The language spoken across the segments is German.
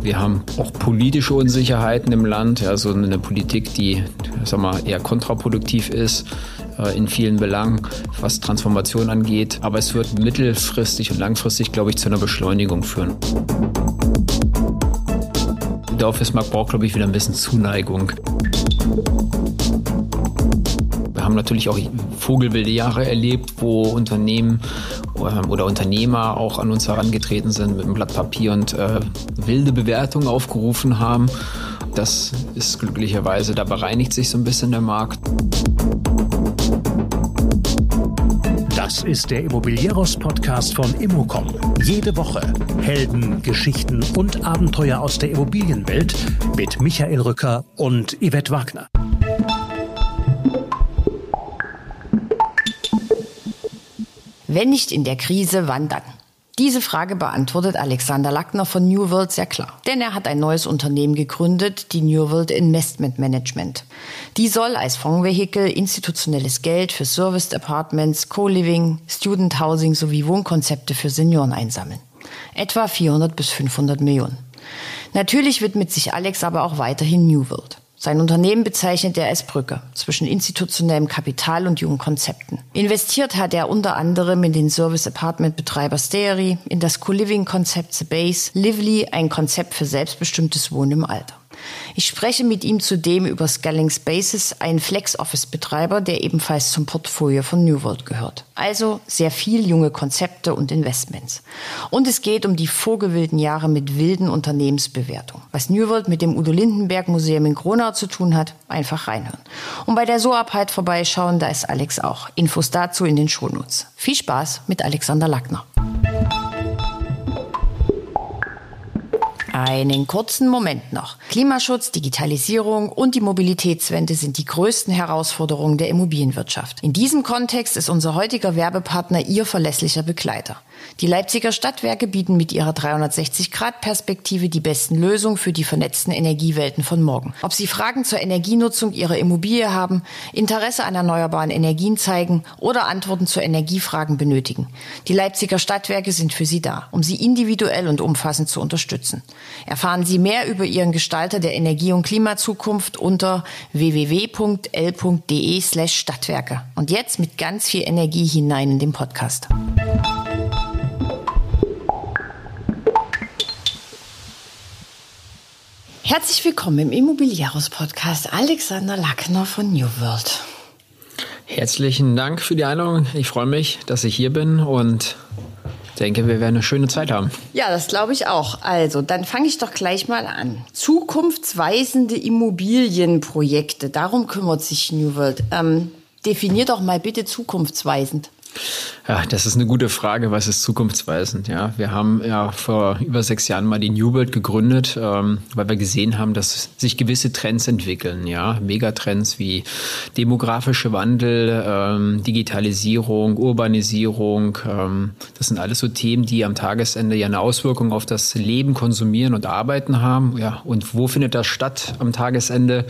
Wir haben auch politische Unsicherheiten im Land, also eine Politik, die sag mal, eher kontraproduktiv ist äh, in vielen Belangen, was Transformation angeht. Aber es wird mittelfristig und langfristig, glaube ich, zu einer Beschleunigung führen. Der Office-Markt braucht, glaube ich, wieder ein bisschen Zuneigung. Haben natürlich auch vogelwilde Jahre erlebt, wo Unternehmen ähm, oder Unternehmer auch an uns herangetreten sind mit einem Blatt Papier und äh, wilde Bewertungen aufgerufen haben. Das ist glücklicherweise, da bereinigt sich so ein bisschen der Markt. Das ist der Immobilieros-Podcast von Immocom. Jede Woche Helden, Geschichten und Abenteuer aus der Immobilienwelt mit Michael Rücker und Yvette Wagner. Wenn nicht in der Krise, wann dann? Diese Frage beantwortet Alexander Lackner von New World sehr klar. Denn er hat ein neues Unternehmen gegründet, die New World Investment Management. Die soll als Fondsvehikel institutionelles Geld für Serviced Apartments, Co-Living, Student Housing sowie Wohnkonzepte für Senioren einsammeln. Etwa 400 bis 500 Millionen. Natürlich widmet sich Alex aber auch weiterhin New World. Sein Unternehmen bezeichnet er als Brücke zwischen institutionellem Kapital und jungen Konzepten. Investiert hat er unter anderem in den Service-Apartment-Betreiber Steary, in das Co-Living-Konzept The Base, Lively, ein Konzept für selbstbestimmtes Wohnen im Alter. Ich spreche mit ihm zudem über Scaling Spaces, einen Flex-Office-Betreiber, der ebenfalls zum Portfolio von New World gehört. Also sehr viel junge Konzepte und Investments. Und es geht um die vorgewilden Jahre mit wilden Unternehmensbewertungen. Was New World mit dem Udo Lindenberg Museum in Gronau zu tun hat, einfach reinhören. Und bei der SOAP vorbeischauen, da ist Alex auch. Infos dazu in den Shownotes. Viel Spaß mit Alexander Lackner. Einen kurzen Moment noch. Klimaschutz, Digitalisierung und die Mobilitätswende sind die größten Herausforderungen der Immobilienwirtschaft. In diesem Kontext ist unser heutiger Werbepartner Ihr verlässlicher Begleiter. Die Leipziger Stadtwerke bieten mit ihrer 360-Grad-Perspektive die besten Lösungen für die vernetzten Energiewelten von morgen. Ob Sie Fragen zur Energienutzung Ihrer Immobilie haben, Interesse an erneuerbaren Energien zeigen oder Antworten zu Energiefragen benötigen. Die Leipziger Stadtwerke sind für Sie da, um Sie individuell und umfassend zu unterstützen. Erfahren Sie mehr über Ihren Gestalter der Energie- und Klimazukunft unter www.l.de slash Stadtwerke. Und jetzt mit ganz viel Energie hinein in den Podcast. Herzlich willkommen im Immobilieros Podcast Alexander Lackner von New World. Herzlichen Dank für die Einladung. Ich freue mich, dass ich hier bin und denke, wir werden eine schöne Zeit haben. Ja, das glaube ich auch. Also, dann fange ich doch gleich mal an. Zukunftsweisende Immobilienprojekte, darum kümmert sich New World. Ähm, definier doch mal bitte zukunftsweisend. Ja, das ist eine gute Frage. Was ist zukunftsweisend? Ja, wir haben ja vor über sechs Jahren mal die New World gegründet, ähm, weil wir gesehen haben, dass sich gewisse Trends entwickeln. Ja, Megatrends wie demografische Wandel, ähm, Digitalisierung, Urbanisierung. Ähm, das sind alles so Themen, die am Tagesende ja eine Auswirkung auf das Leben, Konsumieren und Arbeiten haben. Ja, und wo findet das statt am Tagesende?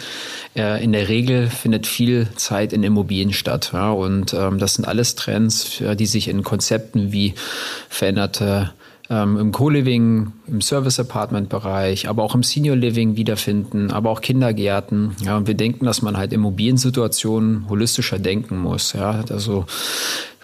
Äh, in der Regel findet viel Zeit in Immobilien statt. Ja, und ähm, das sind alles Trends, die die sich in Konzepten wie veränderte ähm, im Co-Living, im Service-Apartment-Bereich, aber auch im Senior-Living wiederfinden, aber auch Kindergärten. Ja, und wir denken, dass man halt Immobiliensituationen holistischer denken muss. Ja, also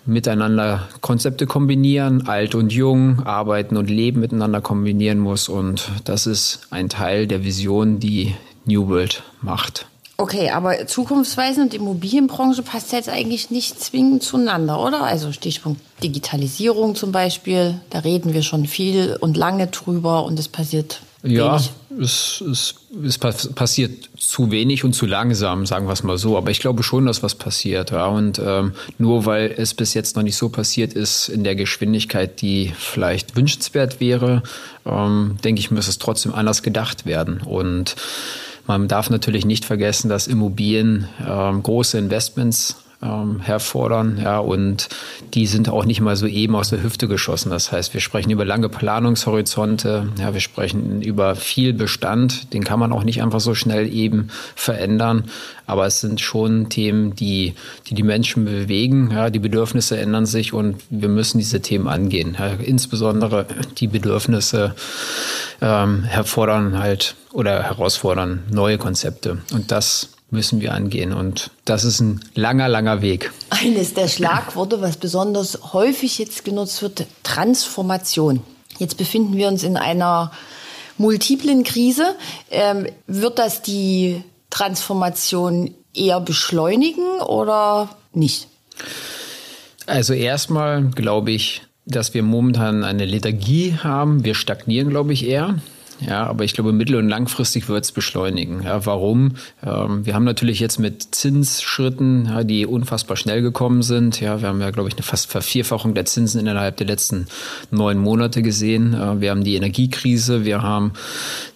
miteinander Konzepte kombinieren, alt und jung, arbeiten und leben miteinander kombinieren muss. Und das ist ein Teil der Vision, die New World macht. Okay, aber Zukunftsweisen und Immobilienbranche passt jetzt eigentlich nicht zwingend zueinander, oder? Also Stichpunkt Digitalisierung zum Beispiel, da reden wir schon viel und lange drüber und es passiert ja, es, es, es passiert zu wenig und zu langsam, sagen wir es mal so. Aber ich glaube schon, dass was passiert. Ja. Und ähm, nur weil es bis jetzt noch nicht so passiert ist in der Geschwindigkeit, die vielleicht wünschenswert wäre, ähm, denke ich, muss es trotzdem anders gedacht werden. Und man darf natürlich nicht vergessen, dass Immobilien ähm, große Investments ähm, herfordern. Ja, und die sind auch nicht mal so eben aus der Hüfte geschossen. Das heißt, wir sprechen über lange Planungshorizonte. Ja, wir sprechen über viel Bestand. Den kann man auch nicht einfach so schnell eben verändern. Aber es sind schon Themen, die die, die Menschen bewegen. Ja, die Bedürfnisse ändern sich und wir müssen diese Themen angehen. Ja, insbesondere die Bedürfnisse ähm, herfordern halt oder herausfordern neue Konzepte. Und das müssen wir angehen. Und das ist ein langer, langer Weg. Eines der Schlagworte, was besonders häufig jetzt genutzt wird, Transformation. Jetzt befinden wir uns in einer multiplen Krise. Ähm, wird das die Transformation eher beschleunigen oder nicht? Also erstmal glaube ich, dass wir momentan eine Lethargie haben. Wir stagnieren, glaube ich, eher. Ja, aber ich glaube, mittel- und langfristig wird es beschleunigen. Ja, warum? Ähm, wir haben natürlich jetzt mit Zinsschritten, ja, die unfassbar schnell gekommen sind. Ja, wir haben ja, glaube ich, eine fast Vervierfachung der Zinsen innerhalb der letzten neun Monate gesehen. Äh, wir haben die Energiekrise, wir haben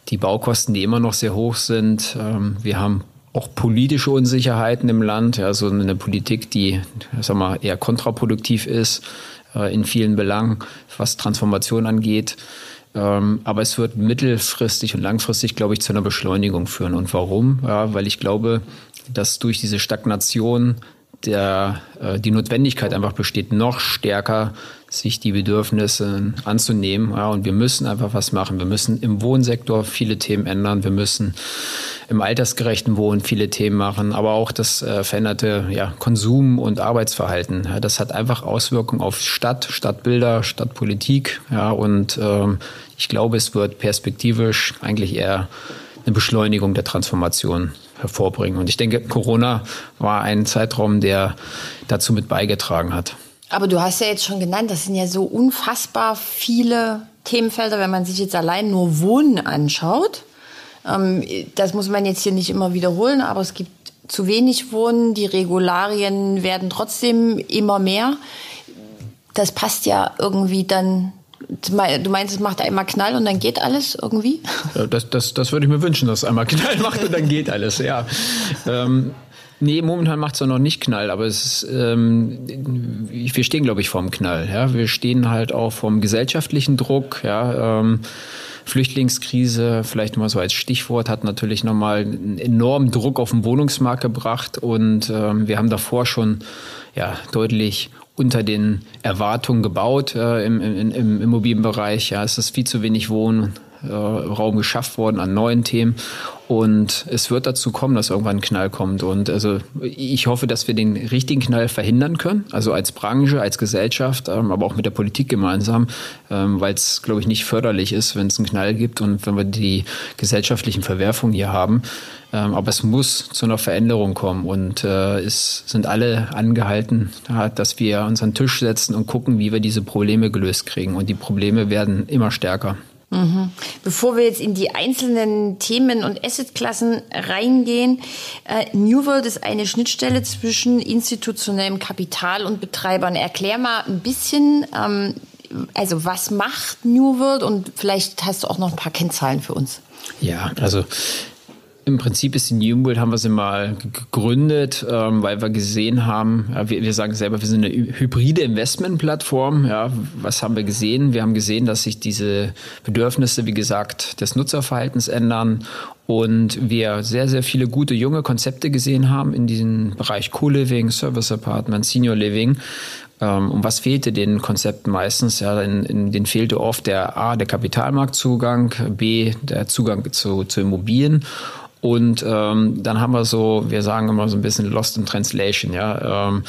die Baukosten, die immer noch sehr hoch sind. Ähm, wir haben auch politische Unsicherheiten im Land, ja, so eine Politik, die, sag mal, eher kontraproduktiv ist äh, in vielen Belangen, was Transformation angeht. Ähm, aber es wird mittelfristig und langfristig, glaube ich, zu einer Beschleunigung führen. Und warum? Ja, weil ich glaube, dass durch diese Stagnation der, äh, die Notwendigkeit einfach besteht, noch stärker sich die Bedürfnisse anzunehmen. Ja, und wir müssen einfach was machen. Wir müssen im Wohnsektor viele Themen ändern. Wir müssen im altersgerechten Wohnen viele Themen machen, aber auch das äh, veränderte ja, Konsum- und Arbeitsverhalten. Ja, das hat einfach Auswirkungen auf Stadt, Stadtbilder, Stadtpolitik. Ja, und ähm, ich glaube, es wird perspektivisch eigentlich eher eine Beschleunigung der Transformation hervorbringen. Und ich denke, Corona war ein Zeitraum, der dazu mit beigetragen hat. Aber du hast ja jetzt schon genannt, das sind ja so unfassbar viele Themenfelder, wenn man sich jetzt allein nur Wohnen anschaut. Ähm, das muss man jetzt hier nicht immer wiederholen, aber es gibt zu wenig Wohnen, die Regularien werden trotzdem immer mehr. Das passt ja irgendwie dann Du meinst, es macht einmal Knall und dann geht alles irgendwie? Das, das, das würde ich mir wünschen, dass es einmal Knall macht und dann geht alles, ja. Ähm, nee, momentan macht es ja noch nicht Knall, aber es ist, ähm, wir stehen, glaube ich, vorm Knall. Ja? Wir stehen halt auch vom gesellschaftlichen Druck, ja. Ähm, Flüchtlingskrise, vielleicht mal so als Stichwort, hat natürlich nochmal einen enormen Druck auf den Wohnungsmarkt gebracht und ähm, wir haben davor schon ja, deutlich unter den Erwartungen gebaut äh, im, im, im Immobilienbereich. Ja, es ist viel zu wenig Wohnraum äh, geschafft worden an neuen Themen. Und es wird dazu kommen, dass irgendwann ein Knall kommt. Und also ich hoffe, dass wir den richtigen Knall verhindern können, also als Branche, als Gesellschaft, ähm, aber auch mit der Politik gemeinsam, ähm, weil es, glaube ich, nicht förderlich ist, wenn es einen Knall gibt und wenn wir die gesellschaftlichen Verwerfungen hier haben. Ähm, aber es muss zu einer Veränderung kommen und äh, es sind alle angehalten, dass wir uns an den Tisch setzen und gucken, wie wir diese Probleme gelöst kriegen. Und die Probleme werden immer stärker. Mhm. Bevor wir jetzt in die einzelnen Themen und Assetklassen reingehen, äh, New World ist eine Schnittstelle zwischen institutionellem Kapital und Betreibern. Erklär mal ein bisschen, ähm, also was macht New World und vielleicht hast du auch noch ein paar Kennzahlen für uns. Ja, also im Prinzip ist die New World, haben wir sie mal gegründet, ähm, weil wir gesehen haben, ja, wir, wir, sagen selber, wir sind eine hybride Investmentplattform. Ja, was haben wir gesehen? Wir haben gesehen, dass sich diese Bedürfnisse, wie gesagt, des Nutzerverhaltens ändern und wir sehr, sehr viele gute junge Konzepte gesehen haben in diesem Bereich Co-Living, Service Apartment, Senior Living. Ähm, und was fehlte den Konzepten meistens? Ja, in, in denen fehlte oft der A, der Kapitalmarktzugang, B, der Zugang zu, zu Immobilien. Und ähm, dann haben wir so, wir sagen immer so ein bisschen Lost in Translation, ja. Ähm,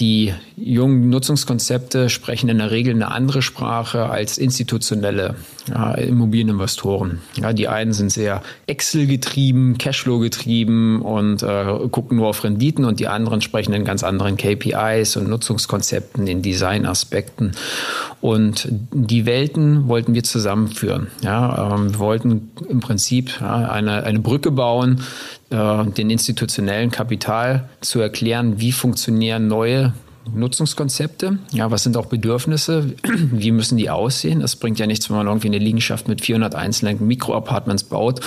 die jungen Nutzungskonzepte sprechen in der Regel eine andere Sprache als institutionelle ja, Immobilieninvestoren. Ja, die einen sind sehr Excel-getrieben, Cashflow-getrieben und äh, gucken nur auf Renditen und die anderen sprechen in ganz anderen KPIs und Nutzungskonzepten, in Designaspekten. Und die Welten wollten wir zusammenführen. Ja, ähm, wir wollten im Prinzip eine, eine Brücke bauen, äh, den institutionellen Kapital zu erklären, wie funktionieren neue Nutzungskonzepte. Ja, was sind auch Bedürfnisse? Wie müssen die aussehen? Es bringt ja nichts, wenn man irgendwie eine Liegenschaft mit 400 einzelnen Mikroapartments baut,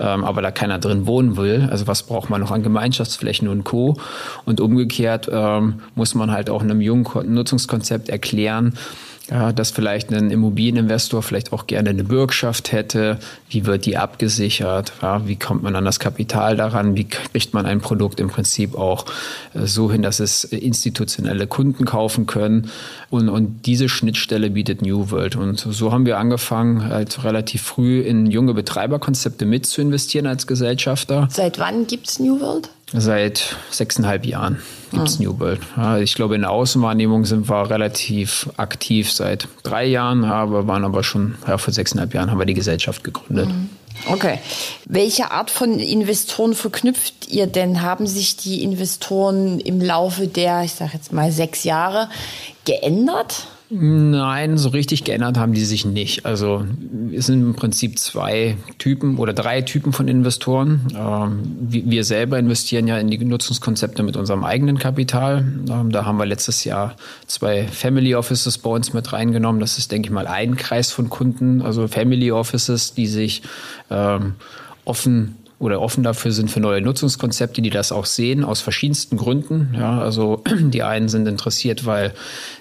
ähm, aber da keiner drin wohnen will. Also was braucht man noch an Gemeinschaftsflächen und Co. Und umgekehrt ähm, muss man halt auch einem jungen Nutzungskonzept erklären, dass vielleicht ein Immobilieninvestor vielleicht auch gerne eine Bürgschaft hätte. Wie wird die abgesichert? Wie kommt man an das Kapital daran? Wie kriegt man ein Produkt im Prinzip auch äh, so hin, dass es institutionelle Kunden kaufen können? Und, und diese Schnittstelle bietet New World. Und so haben wir angefangen, halt relativ früh in junge Betreiberkonzepte mit zu investieren als Gesellschafter. Seit wann gibt's New World? Seit sechseinhalb Jahren gibt es ah. New World. Ja, ich glaube, in der Außenwahrnehmung sind wir relativ aktiv seit drei Jahren, aber waren aber schon ja, vor sechseinhalb Jahren haben wir die Gesellschaft gegründet. Mhm. Okay. Welche Art von Investoren verknüpft ihr denn? Haben sich die Investoren im Laufe der, ich sage jetzt mal, sechs Jahre geändert? Nein, so richtig geändert haben die sich nicht. Also es sind im Prinzip zwei Typen oder drei Typen von Investoren. Ähm, wir selber investieren ja in die Nutzungskonzepte mit unserem eigenen Kapital. Ähm, da haben wir letztes Jahr zwei Family Offices bei uns mit reingenommen. Das ist, denke ich mal, ein Kreis von Kunden, also Family Offices, die sich ähm, offen oder offen dafür sind für neue Nutzungskonzepte, die das auch sehen, aus verschiedensten Gründen. Ja, also die einen sind interessiert, weil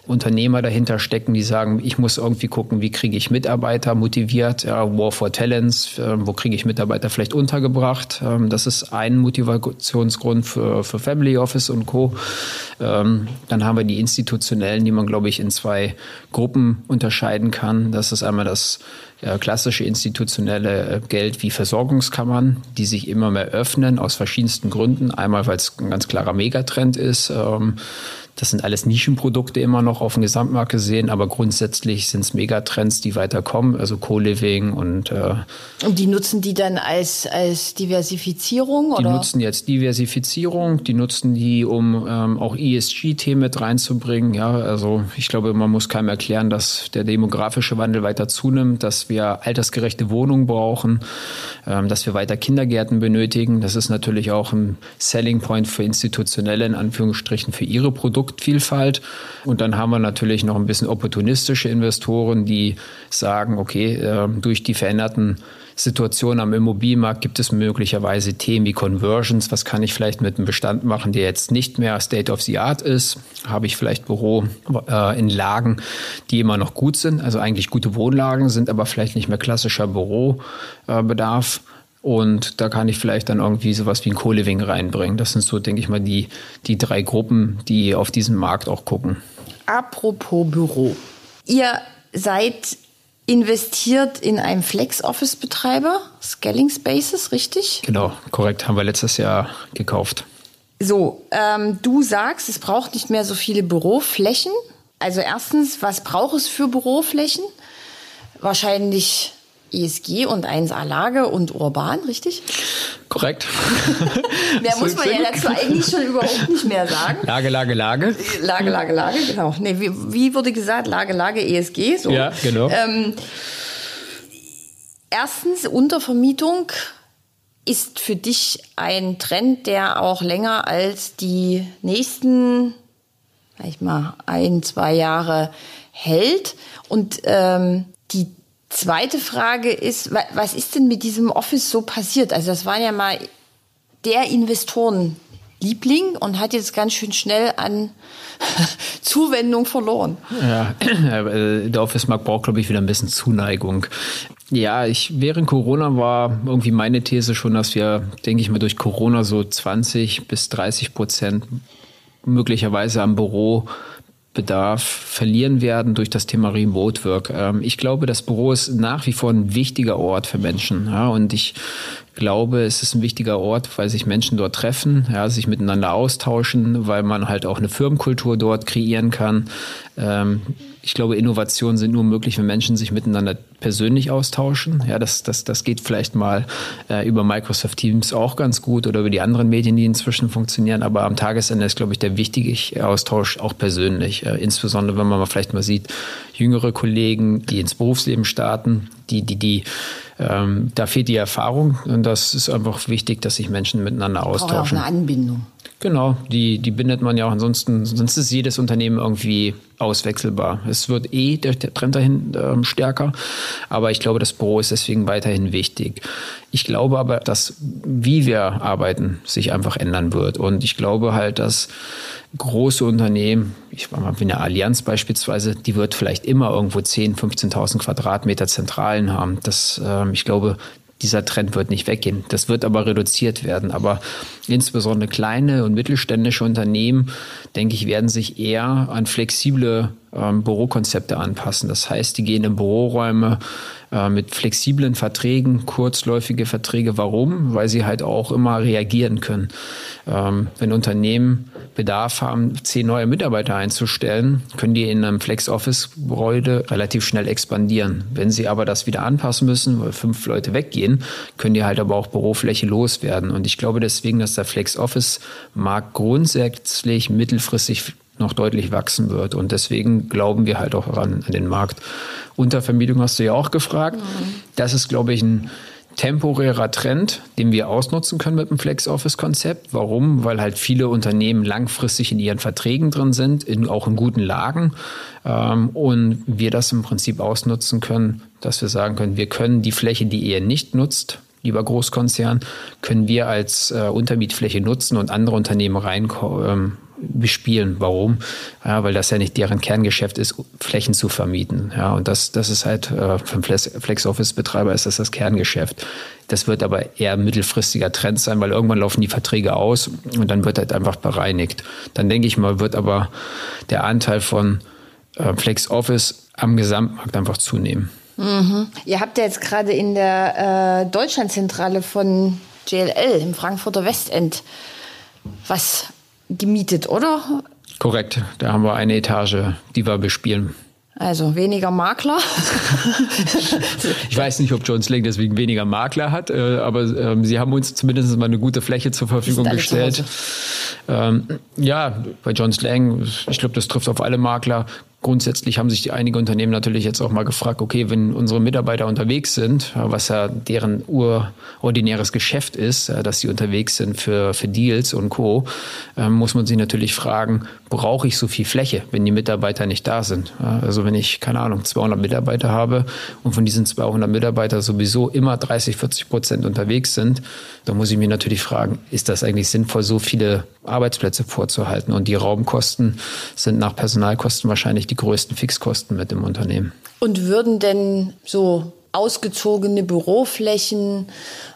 Unternehmer dahinter stecken, die sagen, ich muss irgendwie gucken, wie kriege ich Mitarbeiter motiviert, ja, War for Talents, äh, wo kriege ich Mitarbeiter vielleicht untergebracht. Ähm, das ist ein Motivationsgrund für, für Family Office und Co. Ähm, dann haben wir die institutionellen, die man, glaube ich, in zwei Gruppen unterscheiden kann. Das ist einmal das klassische institutionelle äh, Geld wie Versorgungskammern, die sich immer mehr öffnen aus verschiedensten Gründen. Einmal, weil es ein ganz klarer Megatrend ist. Ähm, das sind alles Nischenprodukte immer noch auf dem Gesamtmarkt gesehen, aber grundsätzlich sind es Megatrends, die weiterkommen, also Co-Living und äh, Und die nutzen die dann als, als Diversifizierung? Die oder? nutzen jetzt Diversifizierung, die nutzen die, um ähm, auch ESG-Themen mit reinzubringen. Ja, also ich glaube, man muss keinem erklären, dass der demografische Wandel weiter zunimmt, dass wir altersgerechte Wohnungen brauchen, ähm, dass wir weiter Kindergärten benötigen. Das ist natürlich auch ein Selling Point für institutionelle, in Anführungsstrichen, für ihre Produkte. Produktvielfalt. Und dann haben wir natürlich noch ein bisschen opportunistische Investoren, die sagen, okay, ähm, durch die veränderten Situationen am Immobilienmarkt gibt es möglicherweise Themen wie Conversions. Was kann ich vielleicht mit einem Bestand machen, der jetzt nicht mehr State of the Art ist? Habe ich vielleicht Büro äh, in Lagen, die immer noch gut sind, also eigentlich gute Wohnlagen sind, aber vielleicht nicht mehr klassischer Bürobedarf? Äh, und da kann ich vielleicht dann irgendwie sowas wie ein Co-Living reinbringen. Das sind so, denke ich mal, die, die drei Gruppen, die auf diesen Markt auch gucken. Apropos Büro. Ihr seid investiert in einen Flex-Office-Betreiber, Scaling Spaces, richtig? Genau, korrekt. Haben wir letztes Jahr gekauft. So, ähm, du sagst, es braucht nicht mehr so viele Büroflächen. Also erstens, was braucht es für Büroflächen? Wahrscheinlich ESG und 1A Lage und urban, richtig? Korrekt. Mehr muss man ja dazu eigentlich schon überhaupt nicht mehr sagen. Lage, Lage, Lage. Lage, Lage, Lage, genau. Nee, wie, wie wurde gesagt? Lage, Lage, ESG. So. Ja, genau. Ähm, erstens, Untervermietung ist für dich ein Trend, der auch länger als die nächsten, sag ich mal, ein, zwei Jahre hält. Und ähm, die Zweite Frage ist, was ist denn mit diesem Office so passiert? Also das war ja mal der Investorenliebling und hat jetzt ganz schön schnell an Zuwendung verloren. Ja, der Office-Markt braucht, glaube ich, wieder ein bisschen Zuneigung. Ja, ich während Corona war irgendwie meine These schon, dass wir, denke ich mal, durch Corona so 20 bis 30 Prozent möglicherweise am Büro Bedarf verlieren werden durch das Thema Remote Work. Ähm, ich glaube, das Büro ist nach wie vor ein wichtiger Ort für Menschen. Und ich glaube, es ist ein wichtiger Ort, weil sich Menschen dort treffen, ja, sich miteinander austauschen, weil man halt auch eine Firmenkultur dort kreieren kann. Ähm, ich glaube, Innovationen sind nur möglich, wenn Menschen sich miteinander persönlich austauschen. Ja, das, das, das geht vielleicht mal äh, über Microsoft Teams auch ganz gut oder über die anderen Medien, die inzwischen funktionieren. Aber am Tagesende ist, glaube ich, der wichtige Austausch auch persönlich. Äh, insbesondere, wenn man mal vielleicht mal sieht, jüngere Kollegen, die ins Berufsleben starten, die, die, die ähm, da fehlt die Erfahrung und das ist einfach wichtig, dass sich Menschen miteinander austauschen. Auch eine Anbindung. Genau, die, die bindet man ja auch ansonsten, sonst ist jedes Unternehmen irgendwie auswechselbar. Es wird eh der, der Trend dahin ähm, stärker, aber ich glaube, das Büro ist deswegen weiterhin wichtig. Ich glaube aber, dass wie wir arbeiten sich einfach ändern wird und ich glaube halt, dass große Unternehmen, ich war mal wie eine Allianz beispielsweise, die wird vielleicht immer irgendwo 10, 15.000 Quadratmeter Zentralen haben. Das, ähm, ich glaube, dieser Trend wird nicht weggehen. Das wird aber reduziert werden. Aber insbesondere kleine und mittelständische Unternehmen, denke ich, werden sich eher an flexible ähm, Bürokonzepte anpassen. Das heißt, die gehen in Büroräume äh, mit flexiblen Verträgen, kurzläufige Verträge. Warum? Weil sie halt auch immer reagieren können. Ähm, wenn Unternehmen Bedarf haben, zehn neue Mitarbeiter einzustellen, können die in einem Flex-Office-Gebäude relativ schnell expandieren. Wenn sie aber das wieder anpassen müssen, weil fünf Leute weggehen, können die halt aber auch Bürofläche loswerden. Und ich glaube deswegen, dass der Flex-Office-Markt grundsätzlich mittelfristig noch deutlich wachsen wird. Und deswegen glauben wir halt auch an, an den Markt. Untervermietung hast du ja auch gefragt. Mhm. Das ist, glaube ich, ein temporärer Trend, den wir ausnutzen können mit dem Flex-Office-Konzept. Warum? Weil halt viele Unternehmen langfristig in ihren Verträgen drin sind, in, auch in guten Lagen. Ähm, und wir das im Prinzip ausnutzen können, dass wir sagen können, wir können die Fläche, die ihr nicht nutzt, lieber Großkonzern, können wir als äh, Untermietfläche nutzen und andere Unternehmen rein ähm, bespielen. Warum? Ja, weil das ja nicht deren Kerngeschäft ist, Flächen zu vermieten. Ja, und das, das ist halt äh, für einen Flex-Office-Betreiber ist das das Kerngeschäft. Das wird aber eher mittelfristiger Trend sein, weil irgendwann laufen die Verträge aus und dann wird halt einfach bereinigt. Dann denke ich mal, wird aber der Anteil von äh, Flex-Office am Gesamtmarkt einfach zunehmen. Mhm. Ihr habt ja jetzt gerade in der äh, Deutschlandzentrale von JLL im Frankfurter Westend was gemietet, oder? Korrekt, da haben wir eine Etage, die wir bespielen. Also weniger Makler. ich weiß nicht, ob John Slang deswegen weniger Makler hat, äh, aber ähm, sie haben uns zumindest mal eine gute Fläche zur Verfügung gestellt. Ähm, ja, bei John Slang, ich glaube, das trifft auf alle Makler, Grundsätzlich haben sich einige Unternehmen natürlich jetzt auch mal gefragt, okay, wenn unsere Mitarbeiter unterwegs sind, was ja deren urordinäres Geschäft ist, dass sie unterwegs sind für, für Deals und Co., ähm, muss man sich natürlich fragen, brauche ich so viel Fläche, wenn die Mitarbeiter nicht da sind? Also wenn ich, keine Ahnung, 200 Mitarbeiter habe und von diesen 200 Mitarbeitern sowieso immer 30, 40 Prozent unterwegs sind, dann muss ich mir natürlich fragen, ist das eigentlich sinnvoll, so viele Arbeitsplätze vorzuhalten? Und die Raumkosten sind nach Personalkosten wahrscheinlich die größten Fixkosten mit dem Unternehmen. Und würden denn so ausgezogene Büroflächen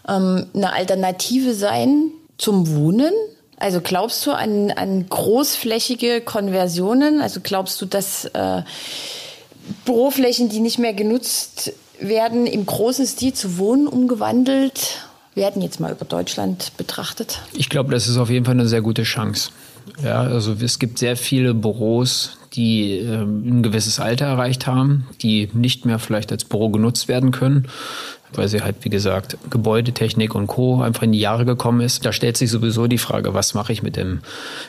ähm, eine Alternative sein zum Wohnen? Also glaubst du an, an großflächige Konversionen? Also glaubst du, dass äh, Büroflächen, die nicht mehr genutzt werden, im großen Stil zu Wohnen umgewandelt werden, jetzt mal über Deutschland betrachtet? Ich glaube, das ist auf jeden Fall eine sehr gute Chance. Ja, also es gibt sehr viele Büros, die äh, ein gewisses Alter erreicht haben, die nicht mehr vielleicht als Büro genutzt werden können, weil sie halt, wie gesagt, Gebäudetechnik und Co. einfach in die Jahre gekommen ist. Da stellt sich sowieso die Frage, was mache ich mit, dem,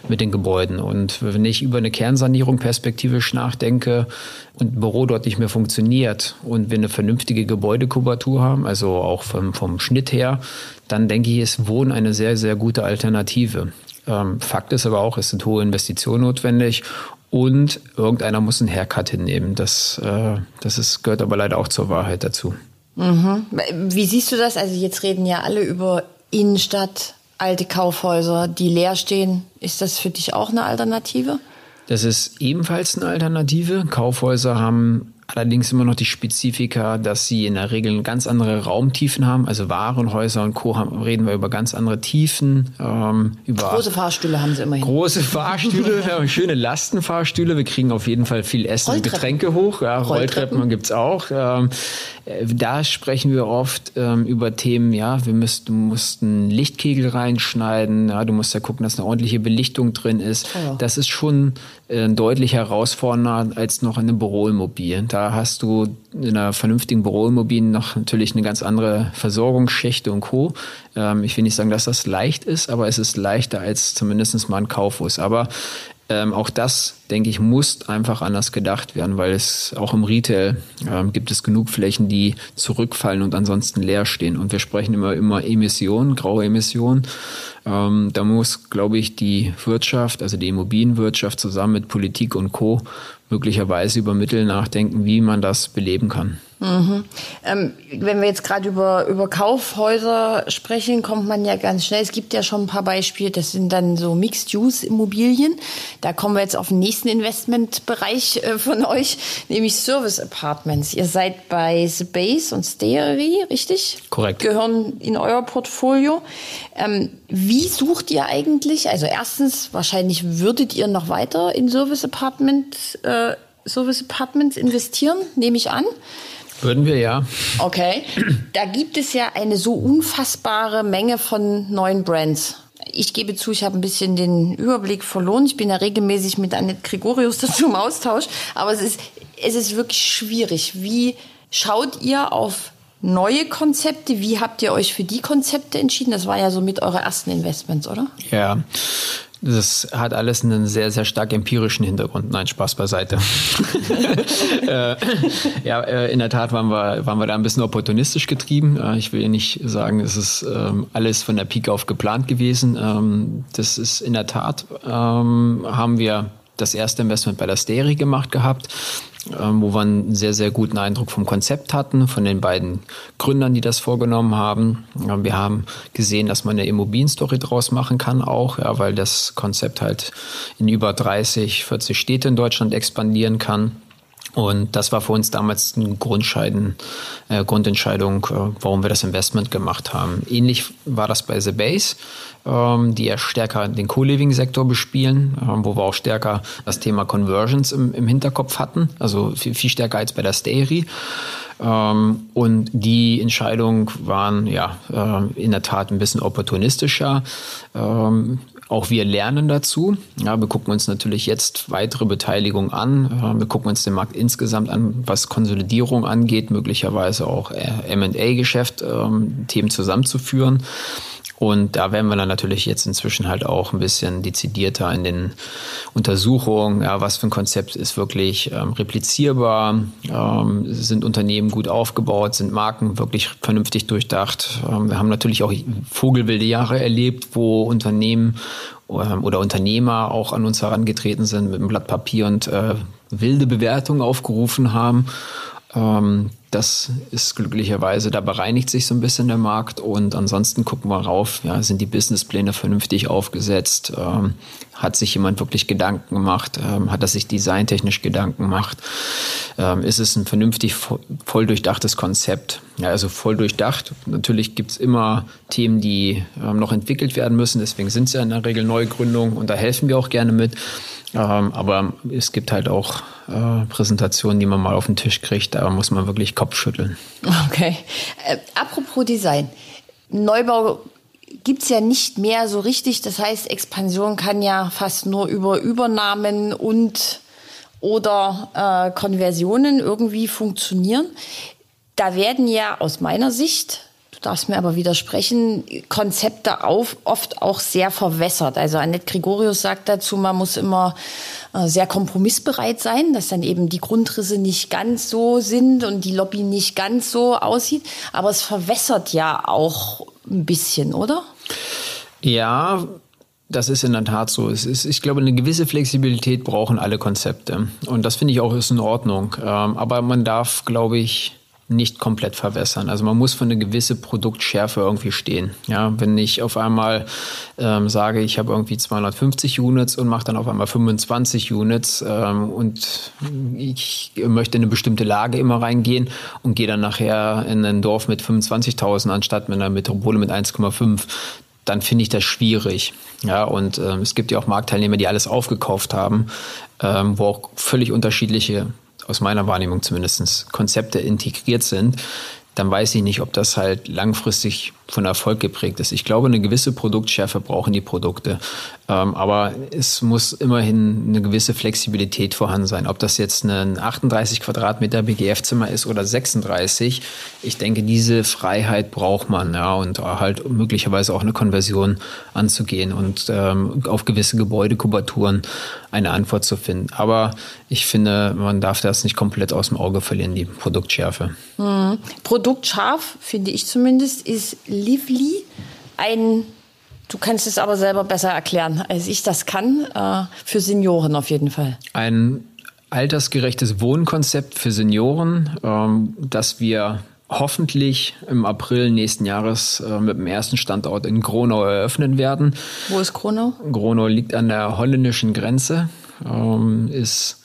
mit den Gebäuden? Und wenn ich über eine Kernsanierung perspektivisch nachdenke und ein Büro dort nicht mehr funktioniert und wir eine vernünftige Gebäudekubatur haben, also auch vom, vom Schnitt her, dann denke ich, ist Wohnen eine sehr, sehr gute Alternative. Ähm, Fakt ist aber auch, es sind hohe Investitionen notwendig und irgendeiner muss einen Haircut hinnehmen. Das, äh, das ist, gehört aber leider auch zur Wahrheit dazu. Mhm. Wie siehst du das? Also jetzt reden ja alle über Innenstadt, alte Kaufhäuser, die leer stehen. Ist das für dich auch eine Alternative? Das ist ebenfalls eine Alternative. Kaufhäuser haben Allerdings immer noch die Spezifika, dass sie in der Regel ganz andere Raumtiefen haben. Also Warenhäuser und Co. Haben, reden wir über ganz andere Tiefen. Ähm, über große Fahrstühle haben sie immerhin. Große Fahrstühle, ja, schöne Lastenfahrstühle. Wir kriegen auf jeden Fall viel Essen und Getränke hoch. Ja, Rolltreppen, Rolltreppen gibt's auch. Ähm, da sprechen wir oft ähm, über Themen, ja, wir müssten, du musst einen Lichtkegel reinschneiden, ja, du musst ja gucken, dass eine ordentliche Belichtung drin ist. Oh. Das ist schon äh, deutlich herausfordernder als noch in einem Büroimmobil. Da hast du in einer vernünftigen Büroimmobilie noch natürlich eine ganz andere Versorgungsschicht und Co. Ähm, ich will nicht sagen, dass das leicht ist, aber es ist leichter als zumindest mal ein Kaufhaus. Aber Ähm, auch das, denke ich, muss einfach anders gedacht werden, weil es auch im Retail ähm, gibt es genug Flächen, die zurückfallen und ansonsten leer stehen. Und wir sprechen immer immer Emissionen, graue Emissionen. Ähm, da muss, glaube ich, die Wirtschaft, also die Immobilienwirtschaft zusammen mit Politik und Co. möglicherweise über Mittel nachdenken, wie man das beleben kann. Mhm. Ähm, wenn wir jetzt gerade über, über Kaufhäuser sprechen, kommt man ja ganz schnell. Es gibt ja schon ein paar Beispiele, das sind dann so Mixed-Use-Immobilien. Da kommen wir jetzt auf den nächsten Investmentbereich äh, von euch, nämlich Service Apartments. Ihr seid bei Base und Steery, richtig? Korrekt. Gehören in euer Portfolio. Ähm, wie sucht ihr eigentlich? Also erstens, wahrscheinlich würdet ihr noch weiter in Service Apartments, äh, Service Apartments investieren, nehme ich an. Würden wir ja. Okay. Da gibt es ja eine so unfassbare Menge von neuen Brands. Ich gebe zu, ich habe ein bisschen den Überblick verloren. Ich bin ja regelmäßig mit Annette Gregorius dazu im Austausch. Aber es ist, es ist wirklich schwierig. Wie schaut ihr auf neue Konzepte? Wie habt ihr euch für die Konzepte entschieden? Das war ja so mit eurer ersten Investments, oder? Ja, das hat alles einen sehr, sehr stark empirischen Hintergrund. Nein, Spaß beiseite. äh, ja, äh, in der Tat waren wir, waren wir da ein bisschen opportunistisch getrieben. Äh, ich will nicht sagen, es ist ähm, alles von der Pike auf geplant gewesen. Ähm, das ist in der Tat, ähm, haben wir das erste Investment bei der Steri gemacht gehabt, ähm, wo wir einen sehr, sehr guten Eindruck vom Konzept hatten, von den beiden Gründern, die das vorgenommen haben. Wir haben gesehen, dass man eine Immobilienstory draus machen kann auch, ja, weil das Konzept halt in über 30, 40 Städte in Deutschland expandieren kann. Und das war für uns damals eine Grundscheiden, äh, Grundentscheidung, äh, warum wir das Investment gemacht haben. Ähnlich war das bei The Base, ähm, die ja stärker den Co-Living-Sektor bespielen, ähm, wo wir auch stärker das Thema Conversions im, im Hinterkopf hatten, also viel, viel stärker als bei der Stayri. Ähm, und die Entscheidungen waren ja äh, in der Tat ein bisschen opportunistischer. Ähm, auch wir lernen dazu. Ja, wir gucken uns natürlich jetzt weitere Beteiligung an. Wir gucken uns den Markt insgesamt an, was Konsolidierung angeht, möglicherweise auch äh, M&A-Geschäft, ähm, Themen zusammenzuführen. Und da werden wir dann natürlich jetzt inzwischen halt auch ein bisschen dezidierter in den Untersuchungen, ja, was für ein Konzept ist wirklich ähm, replizierbar, ähm, sind Unternehmen gut aufgebaut, sind Marken wirklich vernünftig durchdacht. Ähm, wir haben natürlich auch vogelwilde Jahre erlebt, wo Unternehmen ähm, oder Unternehmer auch an uns herangetreten sind mit einem Blatt Papier und äh, wilde Bewertungen aufgerufen haben. Ähm, das ist glücklicherweise, da bereinigt sich so ein bisschen der Markt und ansonsten gucken wir rauf, ja, sind die Businesspläne vernünftig aufgesetzt, ähm, hat sich jemand wirklich Gedanken gemacht, ähm, hat er sich designtechnisch Gedanken gemacht, ähm, ist es ein vernünftig voll durchdachtes Konzept, ja, also voll durchdacht. Natürlich gibt's immer Themen, die ähm, noch entwickelt werden müssen, deswegen sind es ja in der Regel Neugründungen und da helfen wir auch gerne mit. Ähm, aber es gibt halt auch äh, Präsentationen, die man mal auf den Tisch kriegt. Da muss man wirklich Kopf schütteln. Okay. Äh, apropos Design. Neubau gibt es ja nicht mehr so richtig. Das heißt, Expansion kann ja fast nur über Übernahmen und oder äh, Konversionen irgendwie funktionieren. Da werden ja aus meiner Sicht du darfst mir aber widersprechen, Konzepte auf, oft auch sehr verwässert. Also Annette Gregorius sagt dazu, man muss immer äh, sehr kompromissbereit sein, dass dann eben die Grundrisse nicht ganz so sind und die Lobby nicht ganz so aussieht. Aber es verwässert ja auch ein bisschen, oder? Ja, das ist in der Tat so. Es ist, ich glaube, eine gewisse Flexibilität brauchen alle Konzepte. Und das finde ich auch ist in Ordnung. Ähm, aber man darf, glaube ich, nicht komplett verwässern. Also man muss für eine gewisse Produktschärfe irgendwie stehen. Ja, wenn ich auf einmal ähm, sage, ich habe irgendwie 250 Units und mache dann auf einmal 25 Units ähm, und ich möchte in eine bestimmte Lage immer reingehen und gehe dann nachher in ein Dorf mit 25.000 anstatt mit einer Metropole mit 1,5, dann finde ich das schwierig. Ja, und ähm, es gibt ja auch Marktteilnehmer, die alles aufgekauft haben, ähm, wo auch völlig unterschiedliche aus meiner Wahrnehmung zumindest Konzepte integriert sind, dann weiß ich nicht, ob das halt langfristig von Erfolg geprägt ist. Ich glaube, eine gewisse Produktschärfe brauchen die Produkte. Ähm, aber es muss immerhin eine gewisse Flexibilität vorhanden sein. Ob das jetzt ein 38 Quadratmeter BGF-Zimmer ist oder 36, ich denke, diese Freiheit braucht man, ja, und halt möglicherweise auch eine Konversion anzugehen und ähm, auf gewisse Gebäudekubaturen eine Antwort zu finden. Aber ich finde, man darf das nicht komplett aus dem Auge verlieren, die Produktschärfe. Mhm. Produktscharf, finde ich zumindest, ist Lively ein Du kannst es aber selber besser erklären, als ich das kann. Äh, für Senioren auf jeden Fall. Ein altersgerechtes Wohnkonzept für Senioren, ähm, das wir hoffentlich im April nächsten Jahres äh, mit dem ersten Standort in Gronau eröffnen werden. Wo ist Gronau? Gronau liegt an der holländischen Grenze, ähm, ist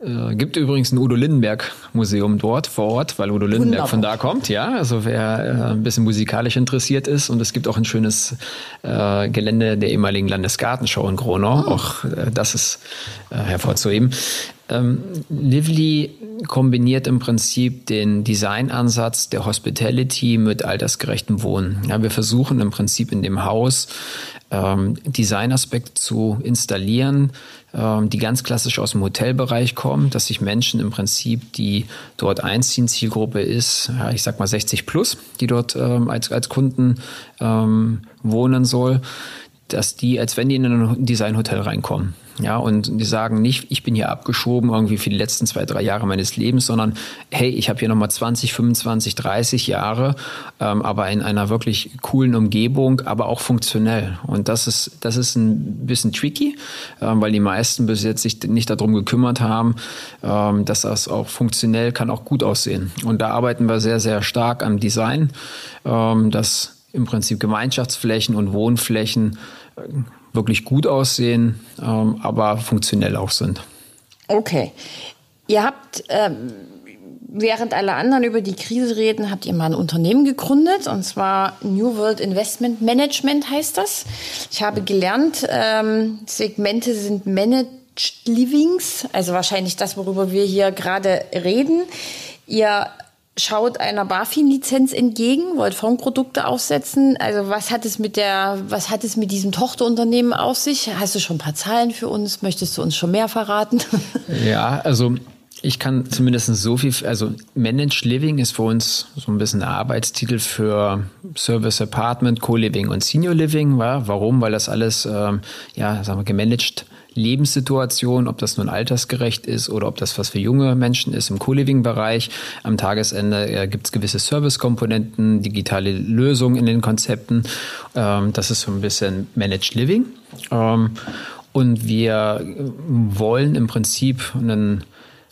äh, gibt übrigens ein Udo Lindenberg Museum dort vor Ort, weil Udo Lindenberg Wunderbar. von da kommt, ja. Also wer äh, ein bisschen musikalisch interessiert ist und es gibt auch ein schönes äh, Gelände der ehemaligen Landesgartenschau in Gronau. Oh. Auch äh, das ist äh, hervorzuheben. Ähm, Lively kombiniert im Prinzip den Designansatz der Hospitality mit altersgerechtem Wohnen. Ja, wir versuchen im Prinzip in dem Haus ähm, Designaspekte zu installieren, ähm, die ganz klassisch aus dem Hotelbereich kommen, dass sich Menschen im Prinzip, die dort einziehen, Zielgruppe ist, ja, ich sag mal 60 plus, die dort ähm, als, als Kunden ähm, wohnen soll, dass die, als wenn die in ein Designhotel reinkommen. Ja, und die sagen nicht, ich bin hier abgeschoben irgendwie für die letzten zwei, drei Jahre meines Lebens, sondern hey, ich habe hier nochmal 20, 25, 30 Jahre, ähm, aber in einer wirklich coolen Umgebung, aber auch funktionell. Und das ist, das ist ein bisschen tricky, ähm, weil die meisten bis jetzt sich nicht darum gekümmert haben, ähm, dass das auch funktionell kann auch gut aussehen. Und da arbeiten wir sehr, sehr stark am Design, ähm, dass im Prinzip Gemeinschaftsflächen und Wohnflächen äh, wirklich gut aussehen, ähm, aber funktionell auch sind. Okay. Ihr habt, ähm, während alle anderen über die Krise reden, habt ihr mal ein Unternehmen gegründet und zwar New World Investment Management heißt das. Ich habe gelernt, ähm, Segmente sind Managed Livings, also wahrscheinlich das, worüber wir hier gerade reden. Ihr schaut einer BaFin-Lizenz entgegen, wollt Fondprodukte aufsetzen. Also was hat es mit der, was hat es mit diesem Tochterunternehmen auf sich? Hast du schon ein paar Zahlen für uns? Möchtest du uns schon mehr verraten? Ja, also ich kann zumindest so viel, also Managed Living ist für uns so ein bisschen ein Arbeitstitel für Service Apartment, Co-Living und Senior Living. Warum? Weil das alles, ähm, ja, sagen wir, gemanagt Lebenssituation, ob das nun altersgerecht ist oder ob das was für junge Menschen ist im Co-Living-Bereich. Am Tagesende äh, gibt es gewisse Service-Komponenten, digitale Lösungen in den Konzepten. Ähm, das ist so ein bisschen Managed Living. Ähm, und wir wollen im Prinzip einen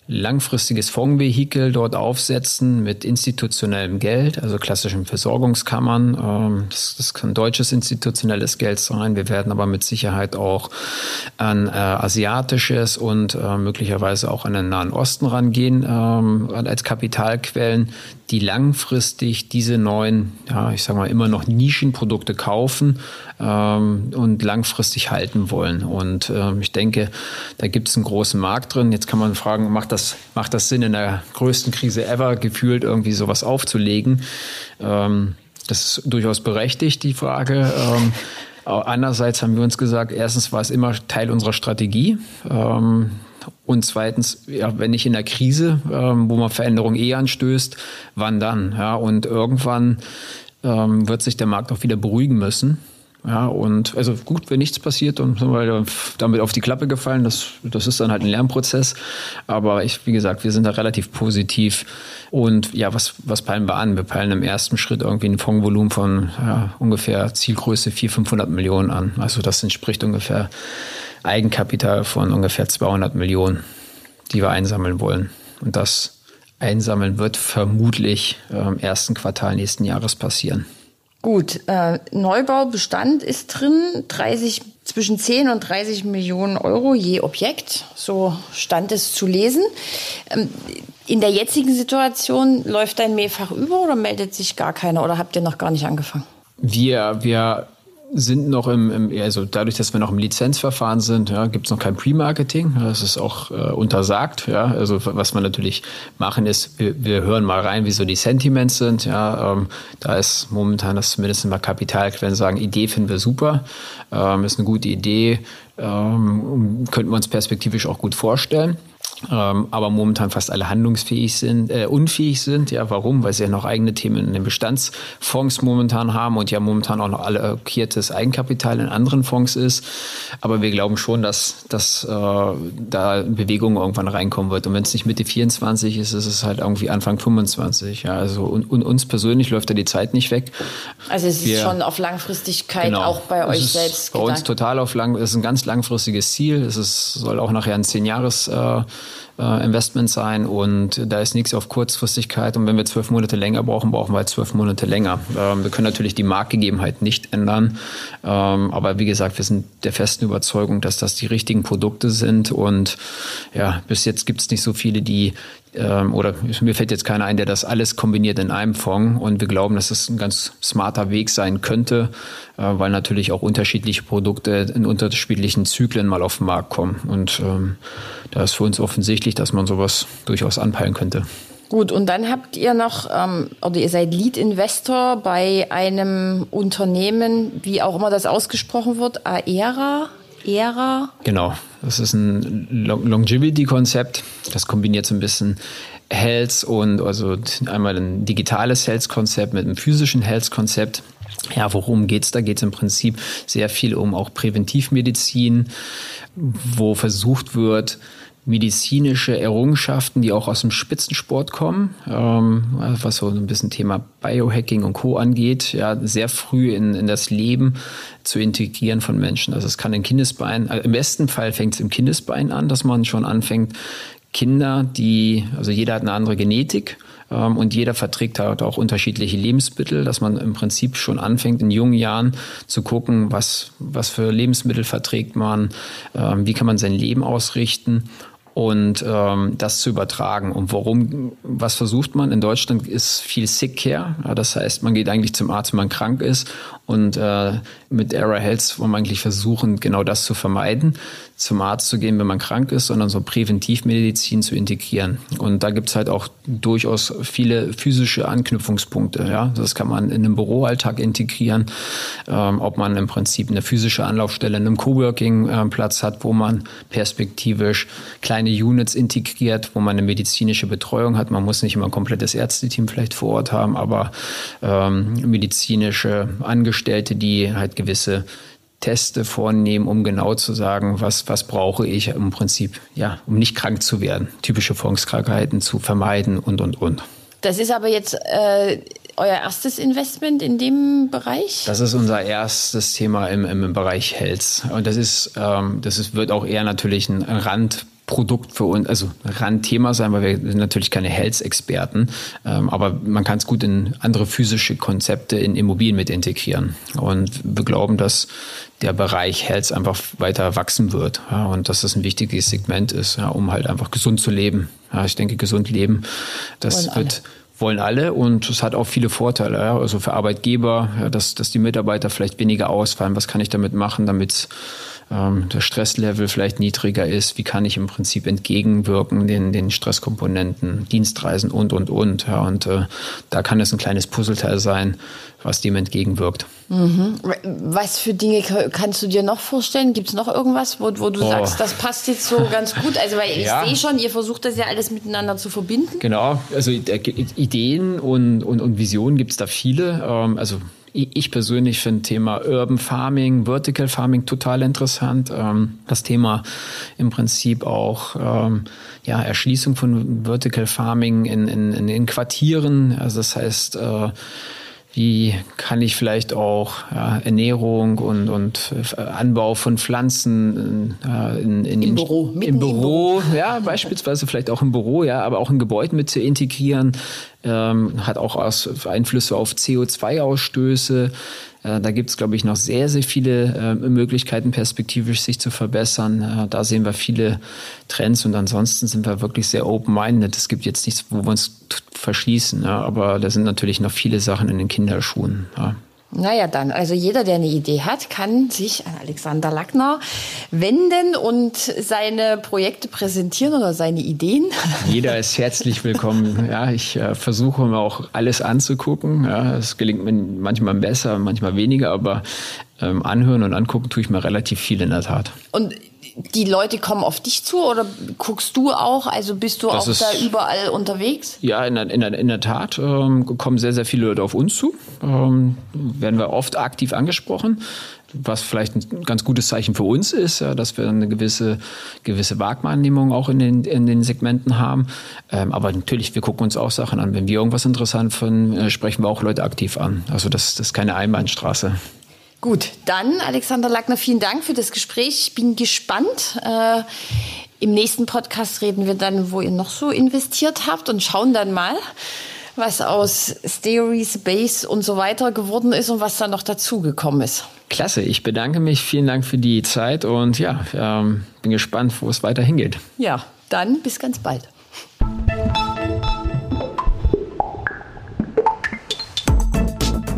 langfristiges Fondsvehikel dort aufsetzen mit institutionellem Geld, also klassischen Versorgungskammern. Ähm, das, das, kann deutsches institutionelles Geld sein. Wir werden aber mit Sicherheit auch an äh, asiatisches und äh, möglicherweise auch an den Nahen Osten rangehen ähm, als Kapitalquellen, die langfristig diese neuen, ja, ich sage mal immer noch Nischenprodukte kaufen ähm, und langfristig halten wollen. Und ähm, ich denke, da gibt es einen großen Markt drin. Jetzt kann man fragen, macht das, macht das Sinn, in der größten Krise ever gefühlt irgendwie sowas aufzulegen? Ähm, das ist durchaus berechtigt, die Frage. Ähm, Andererseits haben wir uns gesagt, erstens war es immer Teil unserer Strategie. Ähm, und zweitens, ja, wenn nicht in der Krise, ähm, wo man Veränderungen eh anstößt, wann dann? Ja, und irgendwann ähm, wird sich der Markt auch wieder beruhigen müssen. Ja, und also gut, wenn nichts passiert und sind wir damit auf die Klappe gefallen, das, das ist dann halt ein Lernprozess. Aber ich, wie gesagt, wir sind da relativ positiv. Und ja, was, was peilen wir an? Wir peilen im ersten Schritt irgendwie ein Fondsvolumen von ja, ungefähr Zielgröße 400, 500 Millionen an. Also das entspricht ungefähr Eigenkapital von ungefähr 200 Millionen, die wir einsammeln wollen. Und das Einsammeln wird vermutlich im ersten Quartal nächsten Jahres passieren. Gut, äh, Neubaubestand ist drin, 30, zwischen 10 und 30 Millionen Euro je Objekt, so stand es zu lesen. Ähm, in der jetzigen Situation läuft dein Mehrfach über oder meldet sich gar keiner oder habt ihr noch gar nicht angefangen? Wir, wir sind noch im, im, also dadurch, dass wir noch im Lizenzverfahren sind, ja, gibt es noch kein Pre-Marketing. Das ist auch äh, untersagt. Ja, also was wir natürlich machen ist, wir, wir hören mal rein, wie so die Sentiments sind. Ja, ähm, da ist momentan das zumindest immer Kapitalquellen sagen, Idee finden wir super, ähm, ist eine gute Idee, ähm, könnten wir uns perspektivisch auch gut vorstellen ähm, aber momentan fast alle handlungsfähig sind, äh, unfähig sind. Ja, warum? Weil sie ja noch eigene Themen in den Bestandsfonds momentan haben und ja momentan auch noch allokiertes Eigenkapital in anderen Fonds ist. Aber wir glauben schon, dass, dass äh, da Bewegung irgendwann reinkommen wird. Und wenn es nicht Mitte 24 ist, ist es halt irgendwie Anfang 25. Ja, also und, und uns persönlich läuft da die Zeit nicht weg. Also es wir, ist schon auf Langfristigkeit genau, auch bei euch selbst. Bei gedacht. uns total auf lang. Es ist ein ganz langfristiges Ziel. Es ist, soll auch nachher ein zehn Jahres äh, äh, Investment sein und da ist nichts auf Kurzfristigkeit. Und wenn wir zwölf Monate länger brauchen, brauchen wir halt zwölf Monate länger. Ähm, wir können natürlich die Marktgegebenheit nicht ändern. Ähm, aber wie gesagt, wir sind der festen Überzeugung, dass das die richtigen Produkte sind. Und ja, bis jetzt gibt es nicht so viele, die, ähm, oder mir fällt jetzt keiner ein, der das alles kombiniert in einem Fonds. Und wir glauben, dass das ein ganz smarter Weg sein könnte, äh, weil natürlich auch unterschiedliche Produkte in unterschiedlichen Zyklen mal auf den Markt kommen. Und ähm, da ist für uns offensichtlich, dass man sowas durchaus anpeilen könnte. Gut, und dann habt ihr noch, ähm, oder ihr seid Lead-Investor bei einem Unternehmen, wie auch immer das ausgesprochen wird, Aera. Era. Genau, das ist ein Longevity-Konzept. Das kombiniert so ein bisschen Health und also einmal ein digitales Health-Konzept mit einem physischen Health-Konzept. Ja, worum geht's da? Geht es im Prinzip sehr viel um auch Präventivmedizin, wo versucht wird, medizinische Errungenschaften, die auch aus dem Spitzensport kommen, ähm, was so ein bisschen Thema Biohacking und Co. angeht, ja, sehr früh in, in das Leben zu integrieren von Menschen. Also es kann im Kindesbein, also im besten Fall fängt es im Kindesbein an, dass man schon anfängt, Kinder, die, also jeder hat eine andere Genetik ähm, und jeder verträgt halt auch unterschiedliche Lebensmittel, dass man im Prinzip schon anfängt, in jungen Jahren zu gucken, was, was für Lebensmittel verträgt man, ähm, wie kann man sein Leben ausrichten und ähm, das zu übertragen. Und warum, was versucht man? In Deutschland ist viel Sick Care. Ja, das heißt, man geht eigentlich zum Arzt, wenn man krank ist. Und äh, mit Era Health wollen wir eigentlich versuchen, genau das zu vermeiden, zum Arzt zu gehen, wenn man krank ist, sondern so Präventivmedizin zu integrieren. Und da gibt's halt auch durchaus viele physische Anknüpfungspunkte. Ja, Das kann man in einem Büroalltag integrieren, ähm, ob man im Prinzip eine physische Anlaufstelle in einem Coworking-Platz hat, wo man perspektivisch kleine Units integriert, wo man eine medizinische Betreuung hat. Man muss nicht immer ein komplettes Ärzteteam vielleicht vor Ort haben, aber ähm, medizinische Angestellte, die halt gewisse Teste vornehmen, um genau zu sagen, was, was brauche ich im Prinzip, ja, um nicht krank zu werden, typische Volkskrankheiten zu vermeiden und, und, und. Das ist aber jetzt äh, euer erstes Investment in dem Bereich? Das ist unser erstes Thema im, im Bereich Health. Und das ist, ähm, das ist, wird auch eher natürlich ein Rand Produkt für uns, also Randthema sein, weil wir sind natürlich keine Health-Experten, ähm, aber man kann es gut in andere physische Konzepte in Immobilien mit integrieren. Und wir glauben, dass der Bereich Health einfach weiter wachsen wird ja, und dass das ein wichtiges Segment ist, ja, um halt einfach gesund zu leben. Ja, ich denke, gesund leben, das wollen wird wollen alle und es hat auch viele Vorteile. Ja. Also für Arbeitgeber, ja, dass, dass die Mitarbeiter vielleicht weniger ausfallen. Was kann ich damit machen, damit ähm, der Stresslevel vielleicht niedriger ist, wie kann ich im Prinzip entgegenwirken den, den Stresskomponenten, Dienstreisen und, und, und. Ja, und äh, da kann es ein kleines Puzzleteil sein, was dem entgegenwirkt. Mhm. Was für Dinge kannst du dir noch vorstellen? Gibt es noch irgendwas, wo, wo du oh. sagst, das passt jetzt so ganz gut? Also, weil ich ja. sehe schon, ihr versucht das ja alles miteinander zu verbinden. Genau, also Ideen und, und, und Visionen gibt es da viele. Ähm, also ich persönlich finde Thema Urban Farming, Vertical Farming total interessant. Ähm, das Thema im Prinzip auch ähm, ja, Erschließung von Vertical Farming in, in, in Quartieren. Also das heißt, äh, wie kann ich vielleicht auch ja, Ernährung und, und äh, Anbau von Pflanzen äh, in, in, Im Büro, im Büro, ja, beispielsweise vielleicht auch im Büro, ja, aber auch in Gebäuden mit zu integrieren, ähm, hat auch Einflüsse auf CO2-Ausstöße. Äh, da gibt es, glaube ich, noch sehr, sehr viele äh, Möglichkeiten, perspektivisch sich zu verbessern. Äh, da sehen wir viele Trends und ansonsten sind wir wirklich sehr open-minded. Es gibt jetzt nichts, wo wir uns verschließen, aber da sind natürlich noch viele Sachen in den Kinderschuhen. Ja. Naja, dann, also jeder, der eine Idee hat, kann sich an Alexander Lackner wenden und seine Projekte präsentieren oder seine Ideen. Jeder ist herzlich willkommen. Ja, ich äh, versuche mir auch alles anzugucken. Ja, es gelingt mir manchmal besser, manchmal weniger, aber ähm, anhören und angucken tue ich mir relativ viel in der Tat. Und die Leute kommen auf dich zu oder guckst du auch? Also bist du das auch da überall unterwegs? Ja, in der, in der, in der Tat ähm, kommen sehr, sehr viele Leute auf uns zu. Ähm, werden wir oft aktiv angesprochen, was vielleicht ein ganz gutes Zeichen für uns ist, ja, dass wir eine gewisse, gewisse Marktwahrnehmung auch in den, in den Segmenten haben. Ähm, aber natürlich, wir gucken uns auch Sachen an. Wenn wir irgendwas interessant finden, äh, sprechen wir auch Leute aktiv an. Also das, das ist keine Einbahnstraße. Gut, dann Alexander Lackner, vielen Dank für das Gespräch. Ich bin gespannt. Äh, Im nächsten Podcast reden wir dann, wo ihr noch so investiert habt und schauen dann mal, was aus Theories, Base und so weiter geworden ist und was da noch dazugekommen ist. Klasse, ich bedanke mich. Vielen Dank für die Zeit und ja, ähm, bin gespannt, wo es weiter hingeht. Ja, dann bis ganz bald.